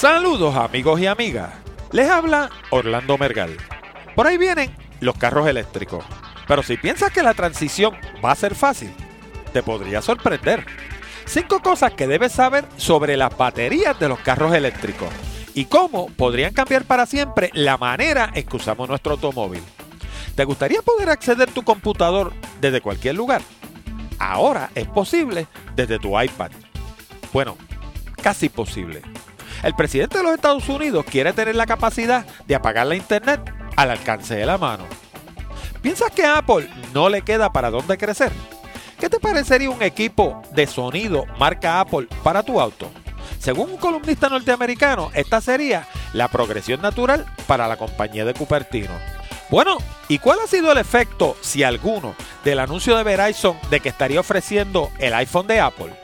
Saludos amigos y amigas. Les habla Orlando Mergal. Por ahí vienen los carros eléctricos. Pero si piensas que la transición va a ser fácil, te podría sorprender. Cinco cosas que debes saber sobre las baterías de los carros eléctricos y cómo podrían cambiar para siempre la manera en que usamos nuestro automóvil. ¿Te gustaría poder acceder a tu computador desde cualquier lugar? Ahora es posible desde tu iPad. Bueno, casi posible. El presidente de los Estados Unidos quiere tener la capacidad de apagar la internet al alcance de la mano. ¿Piensas que a Apple no le queda para dónde crecer? ¿Qué te parecería un equipo de sonido marca Apple para tu auto? Según un columnista norteamericano, esta sería la progresión natural para la compañía de Cupertino. Bueno, ¿y cuál ha sido el efecto, si alguno, del anuncio de Verizon de que estaría ofreciendo el iPhone de Apple?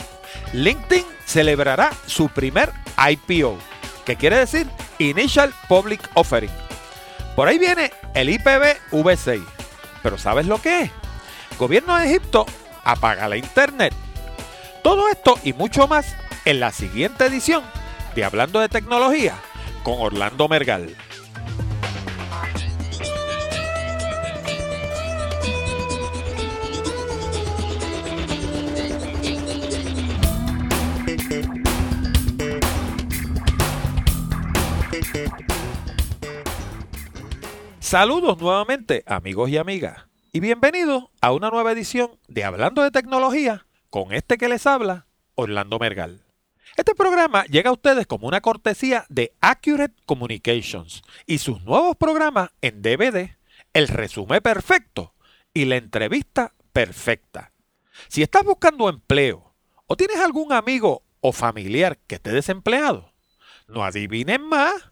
LinkedIn celebrará su primer IPO, que quiere decir Initial Public Offering. Por ahí viene el IPv V6. Pero ¿sabes lo que es? Gobierno de Egipto apaga la internet. Todo esto y mucho más en la siguiente edición de Hablando de Tecnología con Orlando Mergal. Saludos nuevamente amigos y amigas y bienvenidos a una nueva edición de Hablando de Tecnología con este que les habla, Orlando Mergal. Este programa llega a ustedes como una cortesía de Accurate Communications y sus nuevos programas en DVD, El resumen perfecto y la entrevista perfecta. Si estás buscando empleo o tienes algún amigo o familiar que esté desempleado, no adivinen más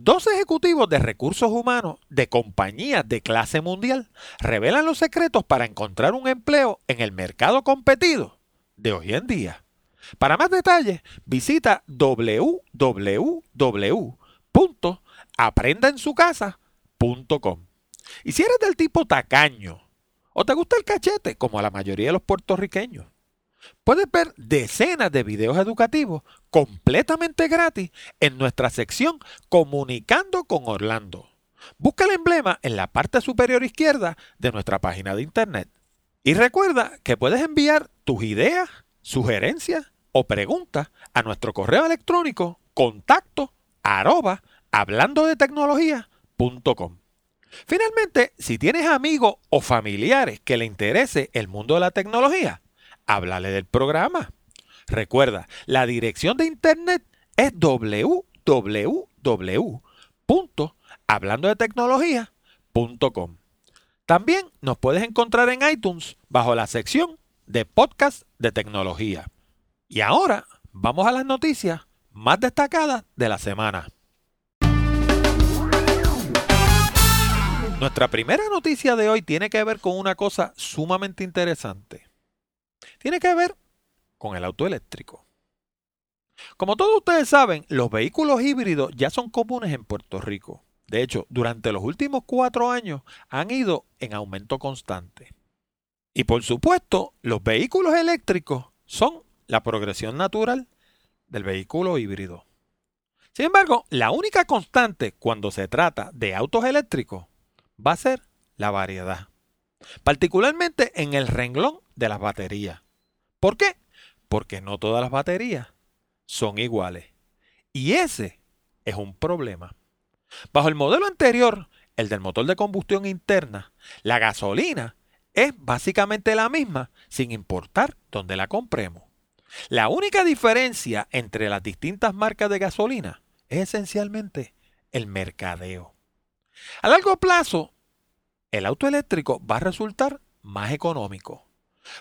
Dos ejecutivos de recursos humanos de compañías de clase mundial revelan los secretos para encontrar un empleo en el mercado competido de hoy en día. Para más detalles, visita www.aprendaensucasa.com. Y si eres del tipo tacaño o te gusta el cachete, como a la mayoría de los puertorriqueños, Puedes ver decenas de videos educativos completamente gratis en nuestra sección Comunicando con Orlando. Busca el emblema en la parte superior izquierda de nuestra página de internet. Y recuerda que puedes enviar tus ideas, sugerencias o preguntas a nuestro correo electrónico contacto arroba hablando de Finalmente, si tienes amigos o familiares que le interese el mundo de la tecnología, háblale del programa. Recuerda, la dirección de internet es www.hablandodetecnología.com. También nos puedes encontrar en iTunes bajo la sección de podcast de tecnología. Y ahora vamos a las noticias más destacadas de la semana. Nuestra primera noticia de hoy tiene que ver con una cosa sumamente interesante tiene que ver con el auto eléctrico. Como todos ustedes saben, los vehículos híbridos ya son comunes en Puerto Rico. De hecho, durante los últimos cuatro años han ido en aumento constante. Y por supuesto, los vehículos eléctricos son la progresión natural del vehículo híbrido. Sin embargo, la única constante cuando se trata de autos eléctricos va a ser la variedad, particularmente en el renglón de las baterías. ¿Por qué? Porque no todas las baterías son iguales. Y ese es un problema. Bajo el modelo anterior, el del motor de combustión interna, la gasolina es básicamente la misma sin importar dónde la compremos. La única diferencia entre las distintas marcas de gasolina es esencialmente el mercadeo. A largo plazo, el auto eléctrico va a resultar más económico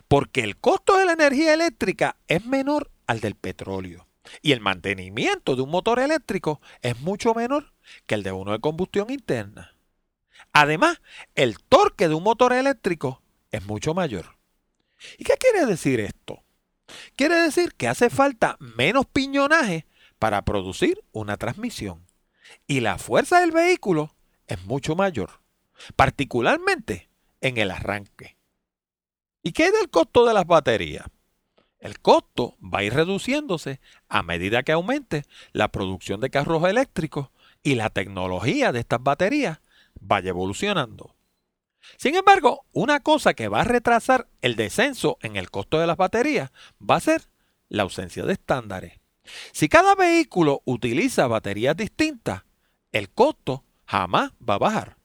porque el costo de la energía eléctrica es menor al del petróleo y el mantenimiento de un motor eléctrico es mucho menor que el de uno de combustión interna. Además, el torque de un motor eléctrico es mucho mayor. ¿Y qué quiere decir esto? Quiere decir que hace falta menos piñonaje para producir una transmisión y la fuerza del vehículo es mucho mayor, particularmente en el arranque. ¿Y qué es del costo de las baterías? El costo va a ir reduciéndose a medida que aumente la producción de carros eléctricos y la tecnología de estas baterías vaya evolucionando. Sin embargo, una cosa que va a retrasar el descenso en el costo de las baterías va a ser la ausencia de estándares. Si cada vehículo utiliza baterías distintas, el costo jamás va a bajar.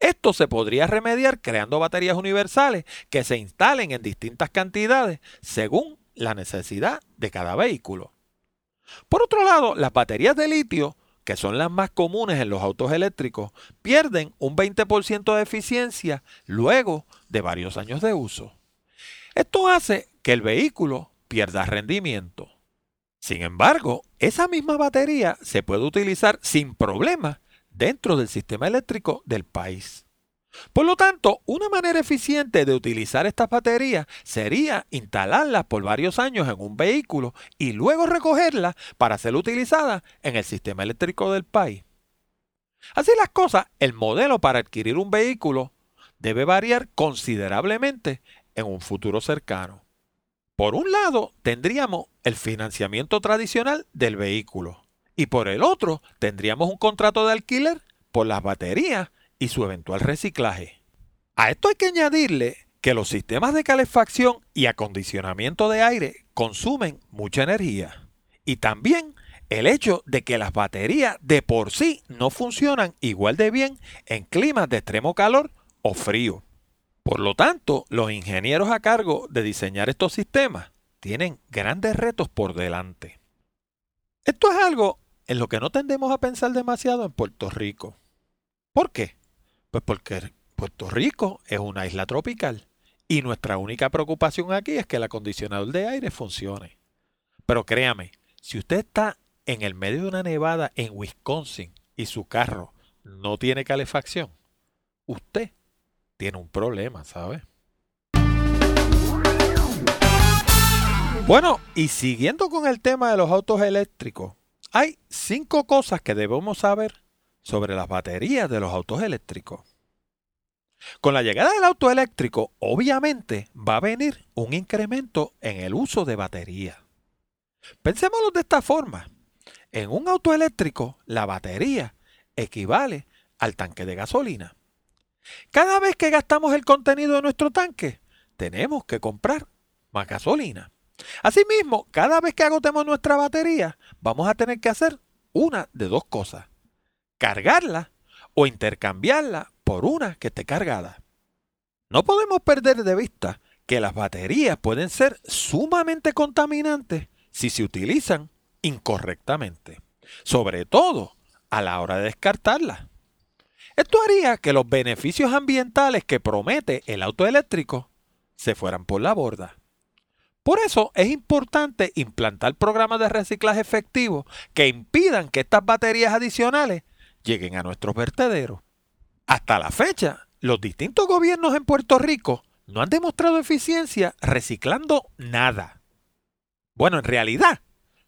Esto se podría remediar creando baterías universales que se instalen en distintas cantidades según la necesidad de cada vehículo. Por otro lado, las baterías de litio, que son las más comunes en los autos eléctricos, pierden un 20% de eficiencia luego de varios años de uso. Esto hace que el vehículo pierda rendimiento. Sin embargo, esa misma batería se puede utilizar sin problema dentro del sistema eléctrico del país. Por lo tanto, una manera eficiente de utilizar estas baterías sería instalarlas por varios años en un vehículo y luego recogerlas para ser utilizadas en el sistema eléctrico del país. Así las cosas, el modelo para adquirir un vehículo debe variar considerablemente en un futuro cercano. Por un lado, tendríamos el financiamiento tradicional del vehículo y por el otro, tendríamos un contrato de alquiler por las baterías y su eventual reciclaje. A esto hay que añadirle que los sistemas de calefacción y acondicionamiento de aire consumen mucha energía y también el hecho de que las baterías de por sí no funcionan igual de bien en climas de extremo calor o frío. Por lo tanto, los ingenieros a cargo de diseñar estos sistemas tienen grandes retos por delante. Esto es algo en lo que no tendemos a pensar demasiado en Puerto Rico. ¿Por qué? Pues porque Puerto Rico es una isla tropical y nuestra única preocupación aquí es que el acondicionador de aire funcione. Pero créame, si usted está en el medio de una nevada en Wisconsin y su carro no tiene calefacción, usted tiene un problema, ¿sabe? Bueno, y siguiendo con el tema de los autos eléctricos, hay cinco cosas que debemos saber sobre las baterías de los autos eléctricos. Con la llegada del auto eléctrico, obviamente va a venir un incremento en el uso de batería. Pensémoslo de esta forma. En un auto eléctrico, la batería equivale al tanque de gasolina. Cada vez que gastamos el contenido de nuestro tanque, tenemos que comprar más gasolina. Asimismo, cada vez que agotemos nuestra batería, vamos a tener que hacer una de dos cosas. Cargarla o intercambiarla por una que esté cargada. No podemos perder de vista que las baterías pueden ser sumamente contaminantes si se utilizan incorrectamente, sobre todo a la hora de descartarlas. Esto haría que los beneficios ambientales que promete el auto eléctrico se fueran por la borda. Por eso es importante implantar programas de reciclaje efectivos que impidan que estas baterías adicionales lleguen a nuestros vertederos. Hasta la fecha, los distintos gobiernos en Puerto Rico no han demostrado eficiencia reciclando nada. Bueno, en realidad,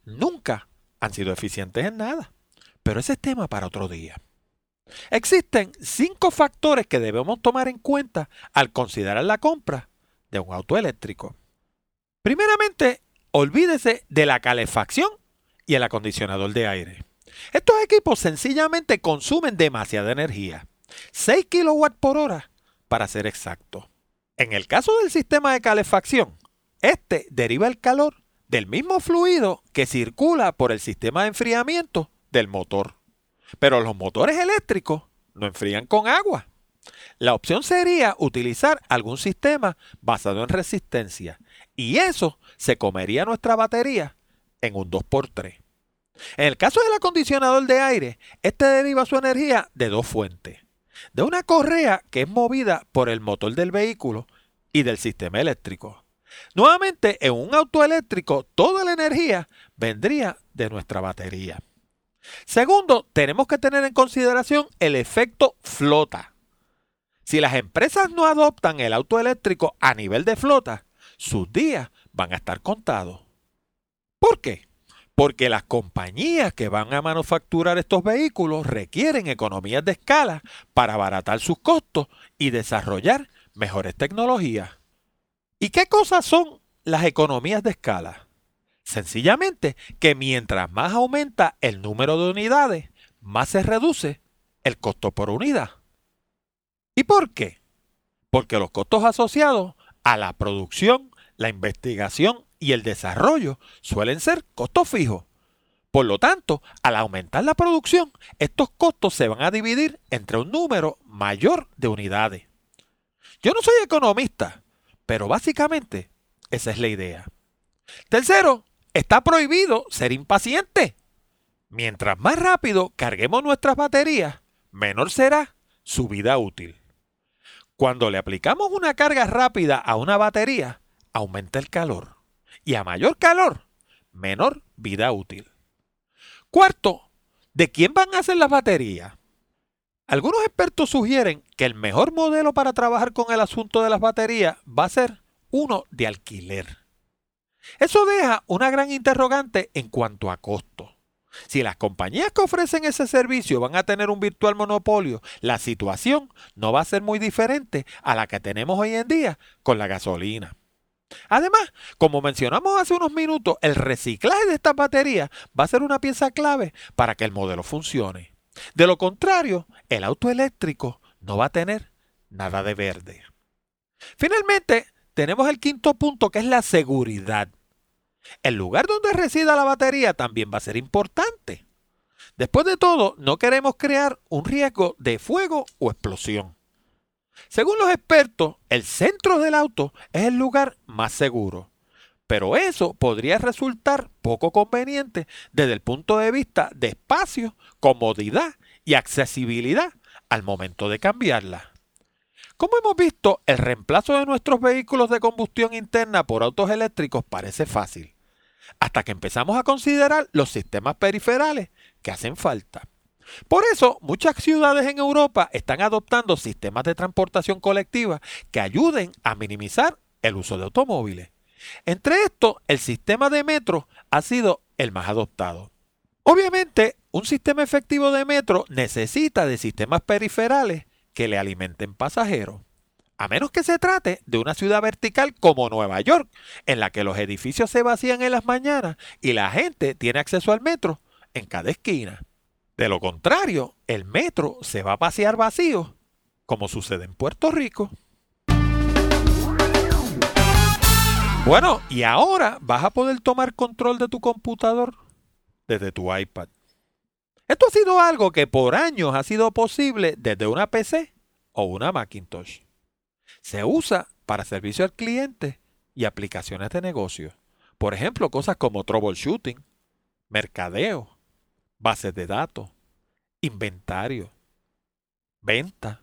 nunca han sido eficientes en nada. Pero ese es tema para otro día. Existen cinco factores que debemos tomar en cuenta al considerar la compra de un auto eléctrico. Primeramente, olvídese de la calefacción y el acondicionador de aire. Estos equipos sencillamente consumen demasiada energía, 6 kW por hora para ser exacto. En el caso del sistema de calefacción, este deriva el calor del mismo fluido que circula por el sistema de enfriamiento del motor. Pero los motores eléctricos no enfrían con agua. La opción sería utilizar algún sistema basado en resistencia y eso se comería nuestra batería en un 2x3. En el caso del acondicionador de aire, este deriva su energía de dos fuentes. De una correa que es movida por el motor del vehículo y del sistema eléctrico. Nuevamente, en un auto eléctrico, toda la energía vendría de nuestra batería. Segundo, tenemos que tener en consideración el efecto flota. Si las empresas no adoptan el auto eléctrico a nivel de flota, sus días van a estar contados. ¿Por qué? Porque las compañías que van a manufacturar estos vehículos requieren economías de escala para abaratar sus costos y desarrollar mejores tecnologías. ¿Y qué cosas son las economías de escala? Sencillamente que mientras más aumenta el número de unidades, más se reduce el costo por unidad. ¿Y por qué? Porque los costos asociados a la producción, la investigación y el desarrollo suelen ser costos fijos. Por lo tanto, al aumentar la producción, estos costos se van a dividir entre un número mayor de unidades. Yo no soy economista, pero básicamente esa es la idea. Tercero, está prohibido ser impaciente. Mientras más rápido carguemos nuestras baterías, menor será su vida útil. Cuando le aplicamos una carga rápida a una batería, aumenta el calor. Y a mayor calor, menor vida útil. Cuarto, ¿de quién van a ser las baterías? Algunos expertos sugieren que el mejor modelo para trabajar con el asunto de las baterías va a ser uno de alquiler. Eso deja una gran interrogante en cuanto a costo. Si las compañías que ofrecen ese servicio van a tener un virtual monopolio, la situación no va a ser muy diferente a la que tenemos hoy en día con la gasolina. Además, como mencionamos hace unos minutos, el reciclaje de estas baterías va a ser una pieza clave para que el modelo funcione. De lo contrario, el auto eléctrico no va a tener nada de verde. Finalmente, tenemos el quinto punto que es la seguridad. El lugar donde resida la batería también va a ser importante. Después de todo, no queremos crear un riesgo de fuego o explosión. Según los expertos, el centro del auto es el lugar más seguro. Pero eso podría resultar poco conveniente desde el punto de vista de espacio, comodidad y accesibilidad al momento de cambiarla. Como hemos visto, el reemplazo de nuestros vehículos de combustión interna por autos eléctricos parece fácil, hasta que empezamos a considerar los sistemas periferales que hacen falta. Por eso, muchas ciudades en Europa están adoptando sistemas de transportación colectiva que ayuden a minimizar el uso de automóviles. Entre estos, el sistema de metro ha sido el más adoptado. Obviamente, un sistema efectivo de metro necesita de sistemas periferales que le alimenten pasajeros. A menos que se trate de una ciudad vertical como Nueva York, en la que los edificios se vacían en las mañanas y la gente tiene acceso al metro en cada esquina. De lo contrario, el metro se va a pasear vacío, como sucede en Puerto Rico. Bueno, y ahora vas a poder tomar control de tu computador desde tu iPad. Esto ha sido algo que por años ha sido posible desde una PC o una Macintosh. Se usa para servicio al cliente y aplicaciones de negocio. Por ejemplo, cosas como troubleshooting, mercadeo, bases de datos, inventario, venta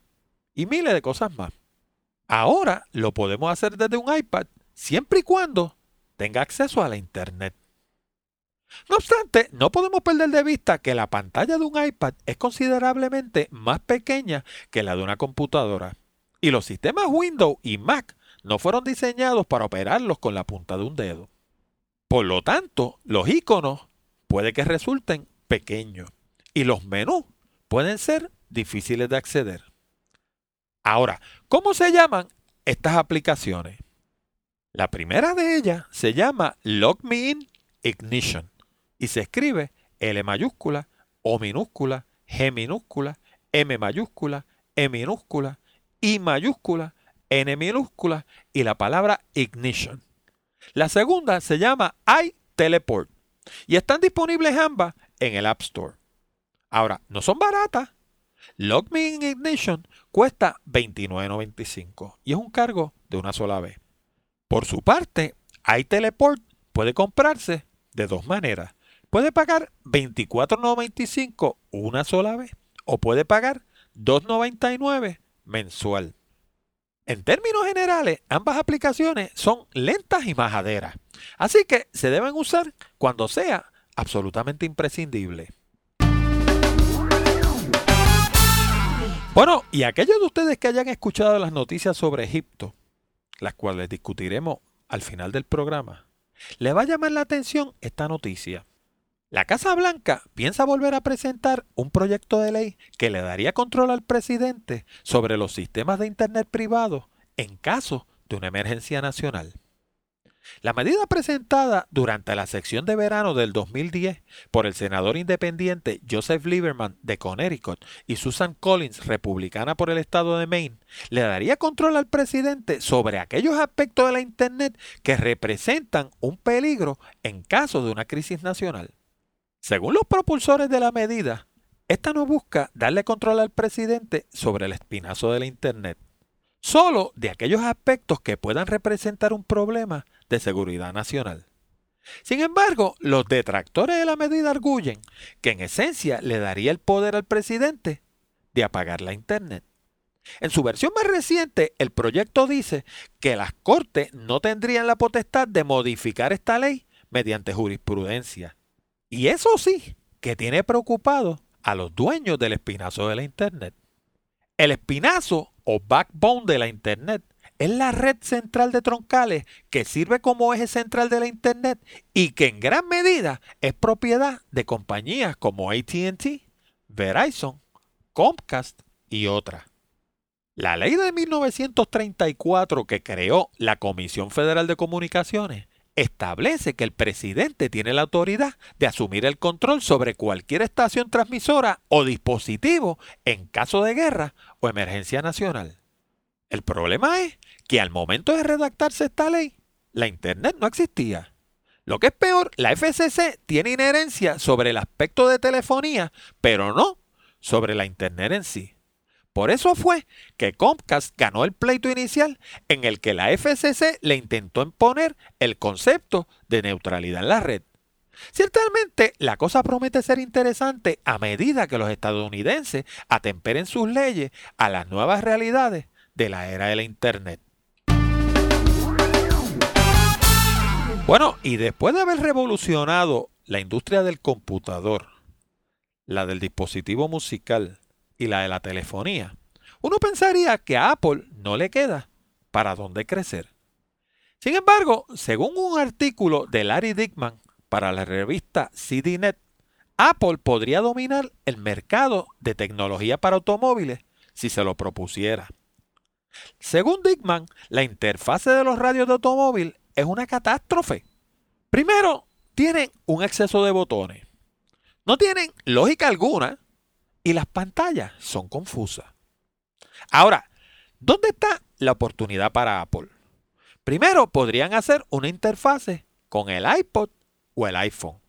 y miles de cosas más. Ahora lo podemos hacer desde un iPad siempre y cuando tenga acceso a la Internet. No obstante, no podemos perder de vista que la pantalla de un iPad es considerablemente más pequeña que la de una computadora. Y los sistemas Windows y Mac no fueron diseñados para operarlos con la punta de un dedo. Por lo tanto, los iconos puede que resulten pequeños y los menús pueden ser difíciles de acceder. Ahora, ¿cómo se llaman estas aplicaciones? La primera de ellas se llama Log Me In Ignition y se escribe L mayúscula, O minúscula, G minúscula, M mayúscula, E minúscula, I mayúscula, N minúscula y la palabra ignition. La segunda se llama iTeleport y están disponibles ambas en el App Store. Ahora, no son baratas. Log Me in Ignition cuesta $29.95 y es un cargo de una sola vez. Por su parte, iTeleport puede comprarse de dos maneras. Puede pagar $24.95 una sola vez o puede pagar $2.99 mensual. En términos generales, ambas aplicaciones son lentas y majaderas, así que se deben usar cuando sea absolutamente imprescindible. Bueno, y aquellos de ustedes que hayan escuchado las noticias sobre Egipto, las cuales discutiremos al final del programa, les va a llamar la atención esta noticia. La Casa Blanca piensa volver a presentar un proyecto de ley que le daría control al presidente sobre los sistemas de Internet privados en caso de una emergencia nacional. La medida presentada durante la sección de verano del 2010 por el senador independiente Joseph Lieberman de Connecticut y Susan Collins, republicana por el estado de Maine, le daría control al presidente sobre aquellos aspectos de la Internet que representan un peligro en caso de una crisis nacional. Según los propulsores de la medida, esta no busca darle control al presidente sobre el espinazo de la Internet, solo de aquellos aspectos que puedan representar un problema de seguridad nacional. Sin embargo, los detractores de la medida arguyen que en esencia le daría el poder al presidente de apagar la Internet. En su versión más reciente, el proyecto dice que las Cortes no tendrían la potestad de modificar esta ley mediante jurisprudencia. Y eso sí, que tiene preocupado a los dueños del espinazo de la Internet. El espinazo o backbone de la Internet es la red central de troncales que sirve como eje central de la Internet y que en gran medida es propiedad de compañías como ATT, Verizon, Comcast y otras. La ley de 1934 que creó la Comisión Federal de Comunicaciones establece que el presidente tiene la autoridad de asumir el control sobre cualquier estación transmisora o dispositivo en caso de guerra o emergencia nacional. El problema es que al momento de redactarse esta ley, la Internet no existía. Lo que es peor, la FCC tiene inherencia sobre el aspecto de telefonía, pero no sobre la Internet en sí. Por eso fue que Comcast ganó el pleito inicial en el que la FCC le intentó imponer el concepto de neutralidad en la red. Ciertamente, la cosa promete ser interesante a medida que los estadounidenses atemperen sus leyes a las nuevas realidades de la era de la Internet. Bueno, y después de haber revolucionado la industria del computador, la del dispositivo musical y la de la telefonía, uno pensaría que a Apple no le queda para dónde crecer. Sin embargo, según un artículo de Larry Dickman para la revista CDNet, Apple podría dominar el mercado de tecnología para automóviles si se lo propusiera. Según Dickman, la interfase de los radios de automóvil es una catástrofe. Primero, tienen un exceso de botones. No tienen lógica alguna y las pantallas son confusas. Ahora, ¿dónde está la oportunidad para Apple? Primero, podrían hacer una interfase con el iPod o el iPhone.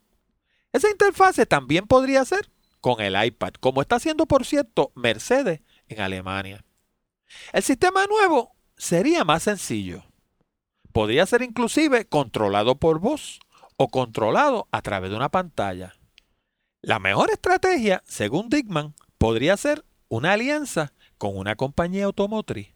Esa interfase también podría ser con el iPad, como está haciendo, por cierto, Mercedes en Alemania. El sistema nuevo sería más sencillo. Podría ser inclusive controlado por voz o controlado a través de una pantalla. La mejor estrategia, según Dickman, podría ser una alianza con una compañía automotriz.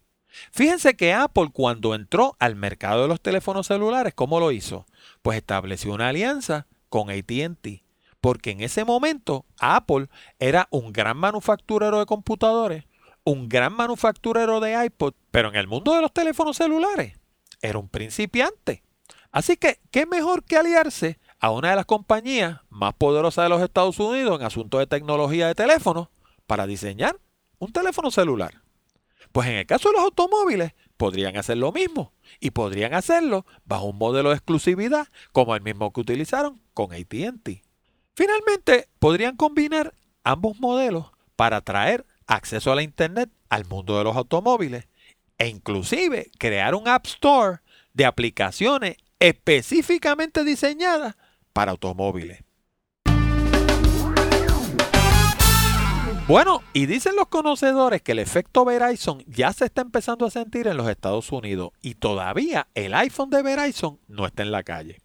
Fíjense que Apple cuando entró al mercado de los teléfonos celulares, ¿cómo lo hizo? Pues estableció una alianza con ATT, porque en ese momento Apple era un gran manufacturero de computadores un gran manufacturero de iPod, pero en el mundo de los teléfonos celulares era un principiante. Así que, ¿qué mejor que aliarse a una de las compañías más poderosas de los Estados Unidos en asuntos de tecnología de teléfonos para diseñar un teléfono celular? Pues en el caso de los automóviles, podrían hacer lo mismo y podrían hacerlo bajo un modelo de exclusividad como el mismo que utilizaron con ATT. Finalmente, podrían combinar ambos modelos para traer acceso a la Internet al mundo de los automóviles e inclusive crear un App Store de aplicaciones específicamente diseñadas para automóviles. Bueno, y dicen los conocedores que el efecto Verizon ya se está empezando a sentir en los Estados Unidos y todavía el iPhone de Verizon no está en la calle.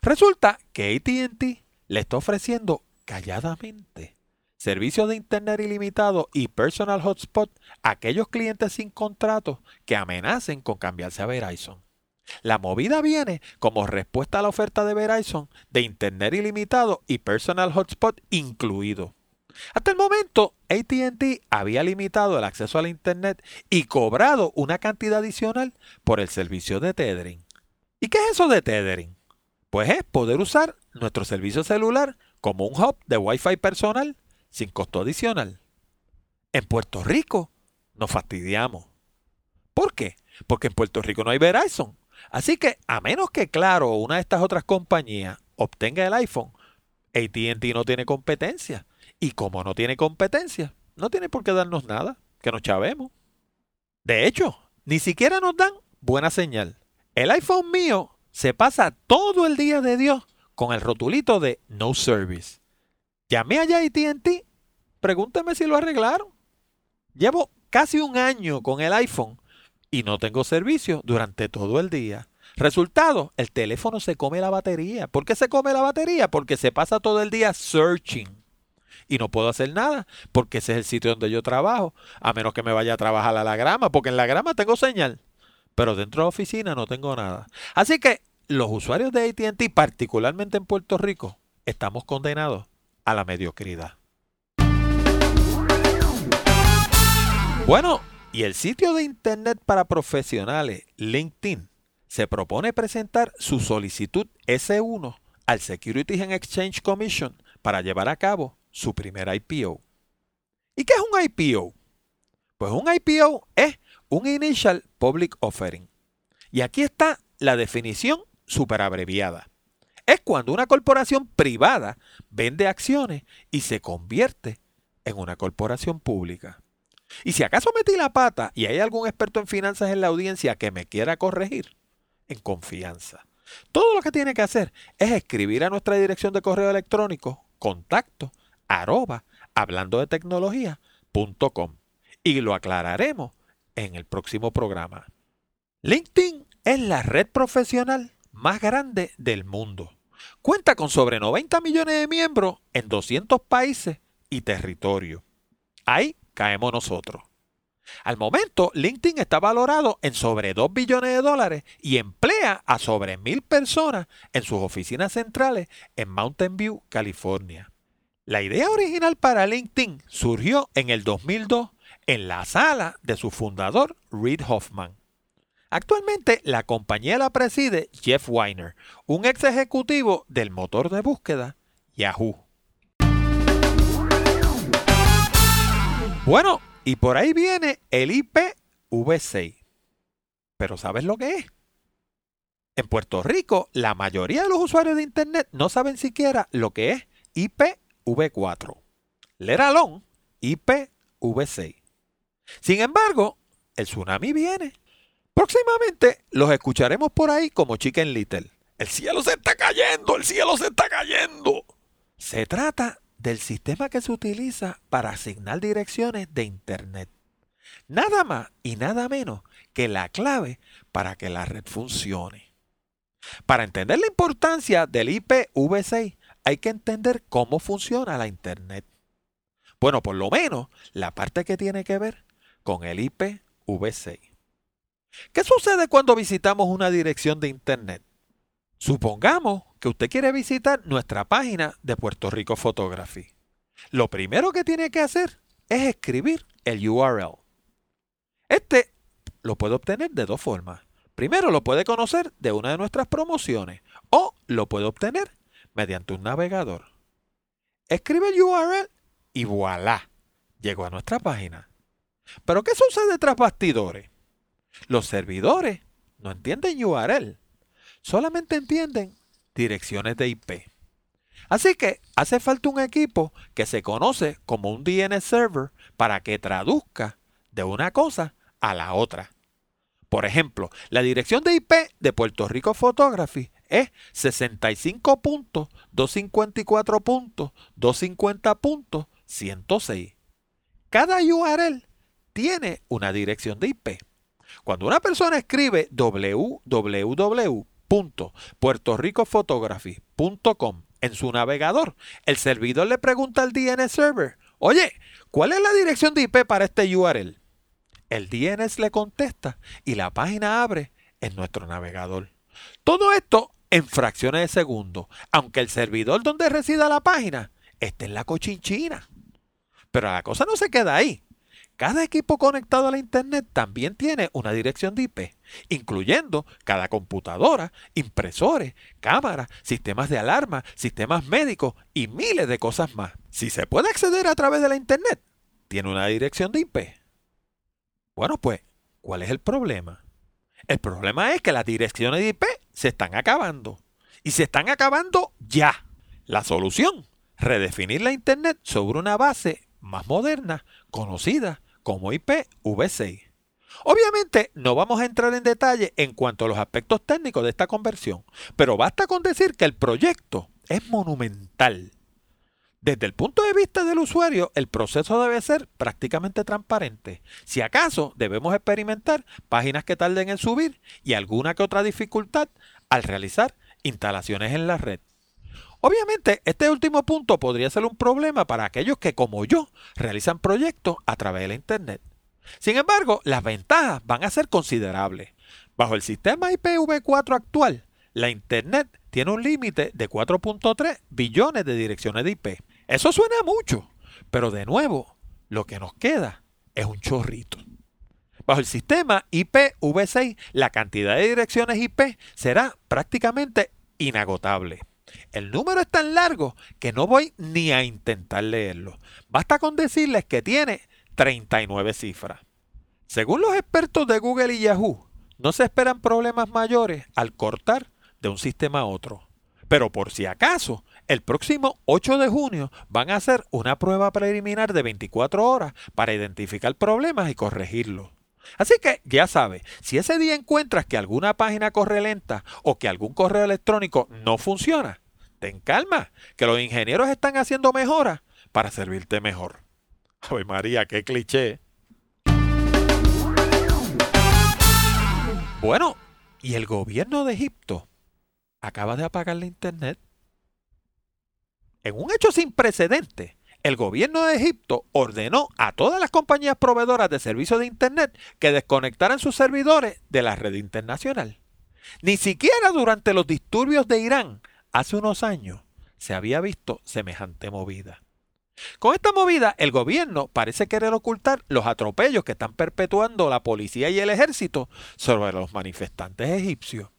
Resulta que ATT le está ofreciendo calladamente servicios de Internet ilimitado y personal hotspot a aquellos clientes sin contrato que amenacen con cambiarse a Verizon. La movida viene como respuesta a la oferta de Verizon de Internet ilimitado y personal hotspot incluido. Hasta el momento, ATT había limitado el acceso al Internet y cobrado una cantidad adicional por el servicio de tethering. ¿Y qué es eso de tethering? Pues es poder usar nuestro servicio celular como un hub de Wi-Fi personal sin costo adicional. En Puerto Rico nos fastidiamos. ¿Por qué? Porque en Puerto Rico no hay Verizon. Así que a menos que Claro una de estas otras compañías obtenga el iPhone, ATT no tiene competencia. Y como no tiene competencia, no tiene por qué darnos nada, que nos chavemos. De hecho, ni siquiera nos dan buena señal. El iPhone mío se pasa todo el día de Dios con el rotulito de No Service. Llamé allá a ATT, pregúnteme si lo arreglaron. Llevo casi un año con el iPhone y no tengo servicio durante todo el día. Resultado, el teléfono se come la batería. ¿Por qué se come la batería? Porque se pasa todo el día searching. Y no puedo hacer nada, porque ese es el sitio donde yo trabajo, a menos que me vaya a trabajar a la grama, porque en la grama tengo señal, pero dentro de la oficina no tengo nada. Así que los usuarios de ATT, particularmente en Puerto Rico, estamos condenados a la mediocridad. Bueno, y el sitio de Internet para profesionales, LinkedIn, se propone presentar su solicitud S1 al Securities and Exchange Commission para llevar a cabo su primer IPO. ¿Y qué es un IPO? Pues un IPO es un Initial Public Offering. Y aquí está la definición súper abreviada. Es cuando una corporación privada vende acciones y se convierte en una corporación pública. Y si acaso metí la pata y hay algún experto en finanzas en la audiencia que me quiera corregir, en confianza. Todo lo que tiene que hacer es escribir a nuestra dirección de correo electrónico contacto arroba hablando de tecnología.com y lo aclararemos en el próximo programa. LinkedIn es la red profesional más grande del mundo. Cuenta con sobre 90 millones de miembros en 200 países y territorios. Ahí caemos nosotros. Al momento, LinkedIn está valorado en sobre 2 billones de dólares y emplea a sobre mil personas en sus oficinas centrales en Mountain View, California. La idea original para LinkedIn surgió en el 2002 en la sala de su fundador, Reid Hoffman. Actualmente la compañía la preside Jeff Weiner, un ex ejecutivo del motor de búsqueda Yahoo. Bueno, y por ahí viene el IPv6. Pero ¿sabes lo que es? En Puerto Rico, la mayoría de los usuarios de Internet no saben siquiera lo que es IPv4. Let alone IPv6. Sin embargo, el tsunami viene. Próximamente los escucharemos por ahí como Chicken Little. El cielo se está cayendo, el cielo se está cayendo. Se trata del sistema que se utiliza para asignar direcciones de Internet. Nada más y nada menos que la clave para que la red funcione. Para entender la importancia del IPv6 hay que entender cómo funciona la Internet. Bueno, por lo menos la parte que tiene que ver con el IPv6. ¿Qué sucede cuando visitamos una dirección de Internet? Supongamos que usted quiere visitar nuestra página de Puerto Rico Photography. Lo primero que tiene que hacer es escribir el URL. Este lo puede obtener de dos formas. Primero lo puede conocer de una de nuestras promociones o lo puede obtener mediante un navegador. Escribe el URL y voilà, llegó a nuestra página. Pero ¿qué sucede tras bastidores? Los servidores no entienden URL, solamente entienden direcciones de IP. Así que hace falta un equipo que se conoce como un DNS server para que traduzca de una cosa a la otra. Por ejemplo, la dirección de IP de Puerto Rico Photography es 65.254.250.106. Cada URL tiene una dirección de IP. Cuando una persona escribe www.puertoricophotography.com en su navegador, el servidor le pregunta al DNS server, oye, ¿cuál es la dirección de IP para este URL? El DNS le contesta y la página abre en nuestro navegador. Todo esto en fracciones de segundo, aunque el servidor donde resida la página esté en la cochinchina. Pero la cosa no se queda ahí. Cada equipo conectado a la Internet también tiene una dirección de IP, incluyendo cada computadora, impresores, cámaras, sistemas de alarma, sistemas médicos y miles de cosas más. Si se puede acceder a través de la Internet, tiene una dirección de IP. Bueno, pues, ¿cuál es el problema? El problema es que las direcciones de IP se están acabando. Y se están acabando ya. La solución, redefinir la Internet sobre una base más moderna, conocida como IPv6. Obviamente no vamos a entrar en detalle en cuanto a los aspectos técnicos de esta conversión, pero basta con decir que el proyecto es monumental. Desde el punto de vista del usuario, el proceso debe ser prácticamente transparente. Si acaso, debemos experimentar páginas que tarden en subir y alguna que otra dificultad al realizar instalaciones en la red. Obviamente, este último punto podría ser un problema para aquellos que, como yo, realizan proyectos a través de la Internet. Sin embargo, las ventajas van a ser considerables. Bajo el sistema IPv4 actual, la Internet tiene un límite de 4.3 billones de direcciones de IP. Eso suena mucho, pero de nuevo, lo que nos queda es un chorrito. Bajo el sistema IPv6, la cantidad de direcciones IP será prácticamente inagotable. El número es tan largo que no voy ni a intentar leerlo. Basta con decirles que tiene 39 cifras. Según los expertos de Google y Yahoo, no se esperan problemas mayores al cortar de un sistema a otro. Pero por si acaso, el próximo 8 de junio van a hacer una prueba preliminar de 24 horas para identificar problemas y corregirlos. Así que ya sabes, si ese día encuentras que alguna página corre lenta o que algún correo electrónico no funciona, ten calma, que los ingenieros están haciendo mejoras para servirte mejor. Ay María, qué cliché. Bueno, y el gobierno de Egipto acaba de apagar la internet. En un hecho sin precedentes, el gobierno de Egipto ordenó a todas las compañías proveedoras de servicios de Internet que desconectaran sus servidores de la red internacional. Ni siquiera durante los disturbios de Irán hace unos años se había visto semejante movida. Con esta movida, el gobierno parece querer ocultar los atropellos que están perpetuando la policía y el ejército sobre los manifestantes egipcios.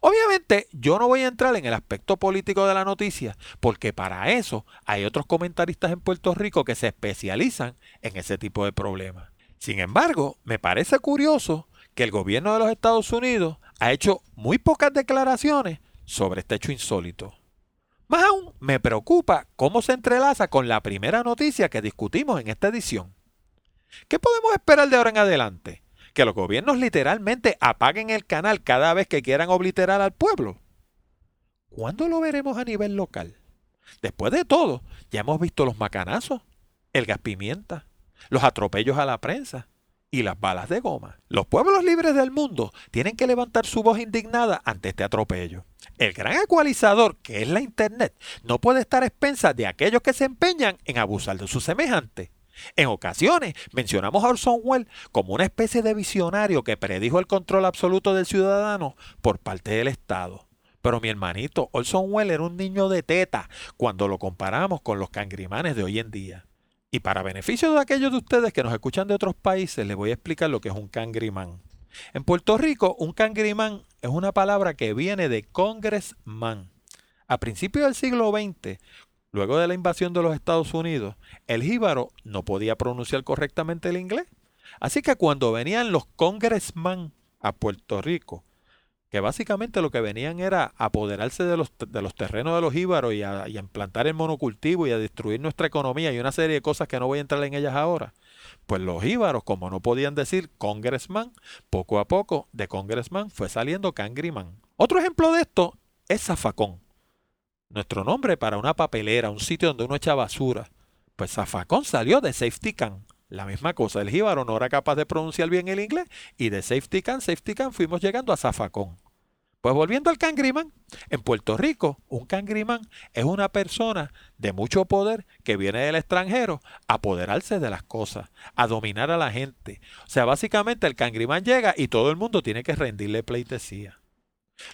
Obviamente yo no voy a entrar en el aspecto político de la noticia, porque para eso hay otros comentaristas en Puerto Rico que se especializan en ese tipo de problemas. Sin embargo, me parece curioso que el gobierno de los Estados Unidos ha hecho muy pocas declaraciones sobre este hecho insólito. Más aún, me preocupa cómo se entrelaza con la primera noticia que discutimos en esta edición. ¿Qué podemos esperar de ahora en adelante? que los gobiernos literalmente apaguen el canal cada vez que quieran obliterar al pueblo. ¿Cuándo lo veremos a nivel local? Después de todo, ya hemos visto los macanazos, el gas pimienta, los atropellos a la prensa y las balas de goma. Los pueblos libres del mundo tienen que levantar su voz indignada ante este atropello. El gran ecualizador que es la Internet no puede estar a expensas de aquellos que se empeñan en abusar de sus semejantes. En ocasiones mencionamos a Orson Welles como una especie de visionario que predijo el control absoluto del ciudadano por parte del Estado. Pero mi hermanito, Orson Welles era un niño de teta cuando lo comparamos con los cangrimanes de hoy en día. Y para beneficio de aquellos de ustedes que nos escuchan de otros países, les voy a explicar lo que es un cangrimán. En Puerto Rico, un cangrimán es una palabra que viene de congressman. A principios del siglo XX, Luego de la invasión de los Estados Unidos, el jíbaro no podía pronunciar correctamente el inglés. Así que cuando venían los congressmen a Puerto Rico, que básicamente lo que venían era apoderarse de los, de los terrenos de los jíbaros y a, implantar el monocultivo y a destruir nuestra economía y una serie de cosas que no voy a entrar en ellas ahora. Pues los jíbaros, como no podían decir congressman, poco a poco de congressman fue saliendo cangriman. Otro ejemplo de esto es zafacón nuestro nombre para una papelera, un sitio donde uno echa basura. Pues Zafacón salió de Safety Can. La misma cosa, el jíbaro no era capaz de pronunciar bien el inglés y de Safety Can, Safety Can fuimos llegando a Zafacón. Pues volviendo al cangriman, en Puerto Rico un cangriman es una persona de mucho poder que viene del extranjero a apoderarse de las cosas, a dominar a la gente. O sea, básicamente el cangriman llega y todo el mundo tiene que rendirle pleitesía.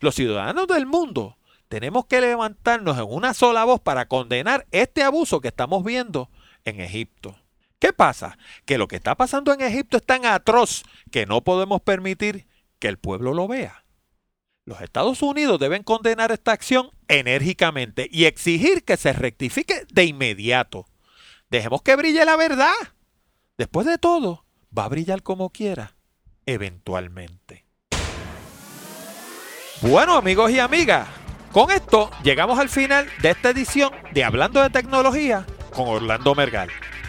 Los ciudadanos del mundo tenemos que levantarnos en una sola voz para condenar este abuso que estamos viendo en Egipto. ¿Qué pasa? Que lo que está pasando en Egipto es tan atroz que no podemos permitir que el pueblo lo vea. Los Estados Unidos deben condenar esta acción enérgicamente y exigir que se rectifique de inmediato. Dejemos que brille la verdad. Después de todo, va a brillar como quiera, eventualmente. Bueno amigos y amigas, con esto llegamos al final de esta edición de Hablando de Tecnología con Orlando Mergal.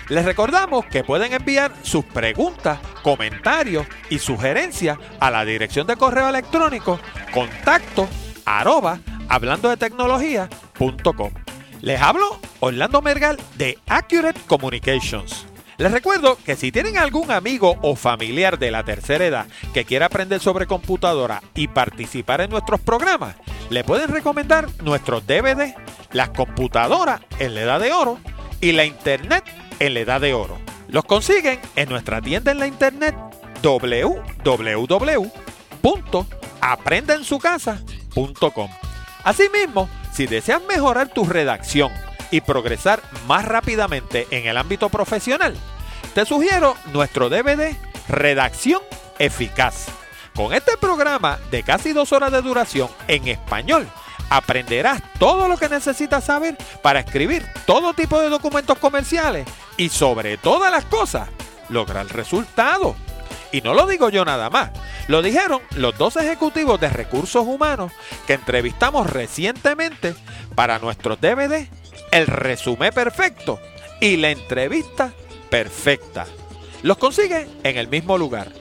Les recordamos que pueden enviar sus preguntas, comentarios y sugerencias a la dirección de correo electrónico contacto arroba hablando de tecnología.com. Les hablo Orlando Mergal de Accurate Communications. Les recuerdo que si tienen algún amigo o familiar de la tercera edad que quiera aprender sobre computadora y participar en nuestros programas, le pueden recomendar nuestros DVD, las computadoras en la edad de oro y la internet en la edad de oro. Los consiguen en nuestra tienda en la internet www.aprendensucasa.com. Asimismo, si deseas mejorar tu redacción y progresar más rápidamente en el ámbito profesional, te sugiero nuestro DVD Redacción Eficaz. Con este programa de casi dos horas de duración en español, aprenderás todo lo que necesitas saber para escribir todo tipo de documentos comerciales y sobre todas las cosas, lograr resultados. Y no lo digo yo nada más, lo dijeron los dos ejecutivos de recursos humanos que entrevistamos recientemente para nuestros DVD El resumen perfecto y la entrevista perfecta. Los consigue en el mismo lugar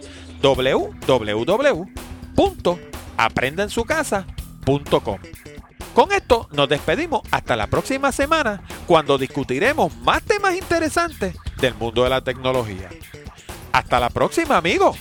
www.aprendensucasa.com. Con esto nos despedimos hasta la próxima semana cuando discutiremos más temas interesantes del mundo de la tecnología. Hasta la próxima amigos.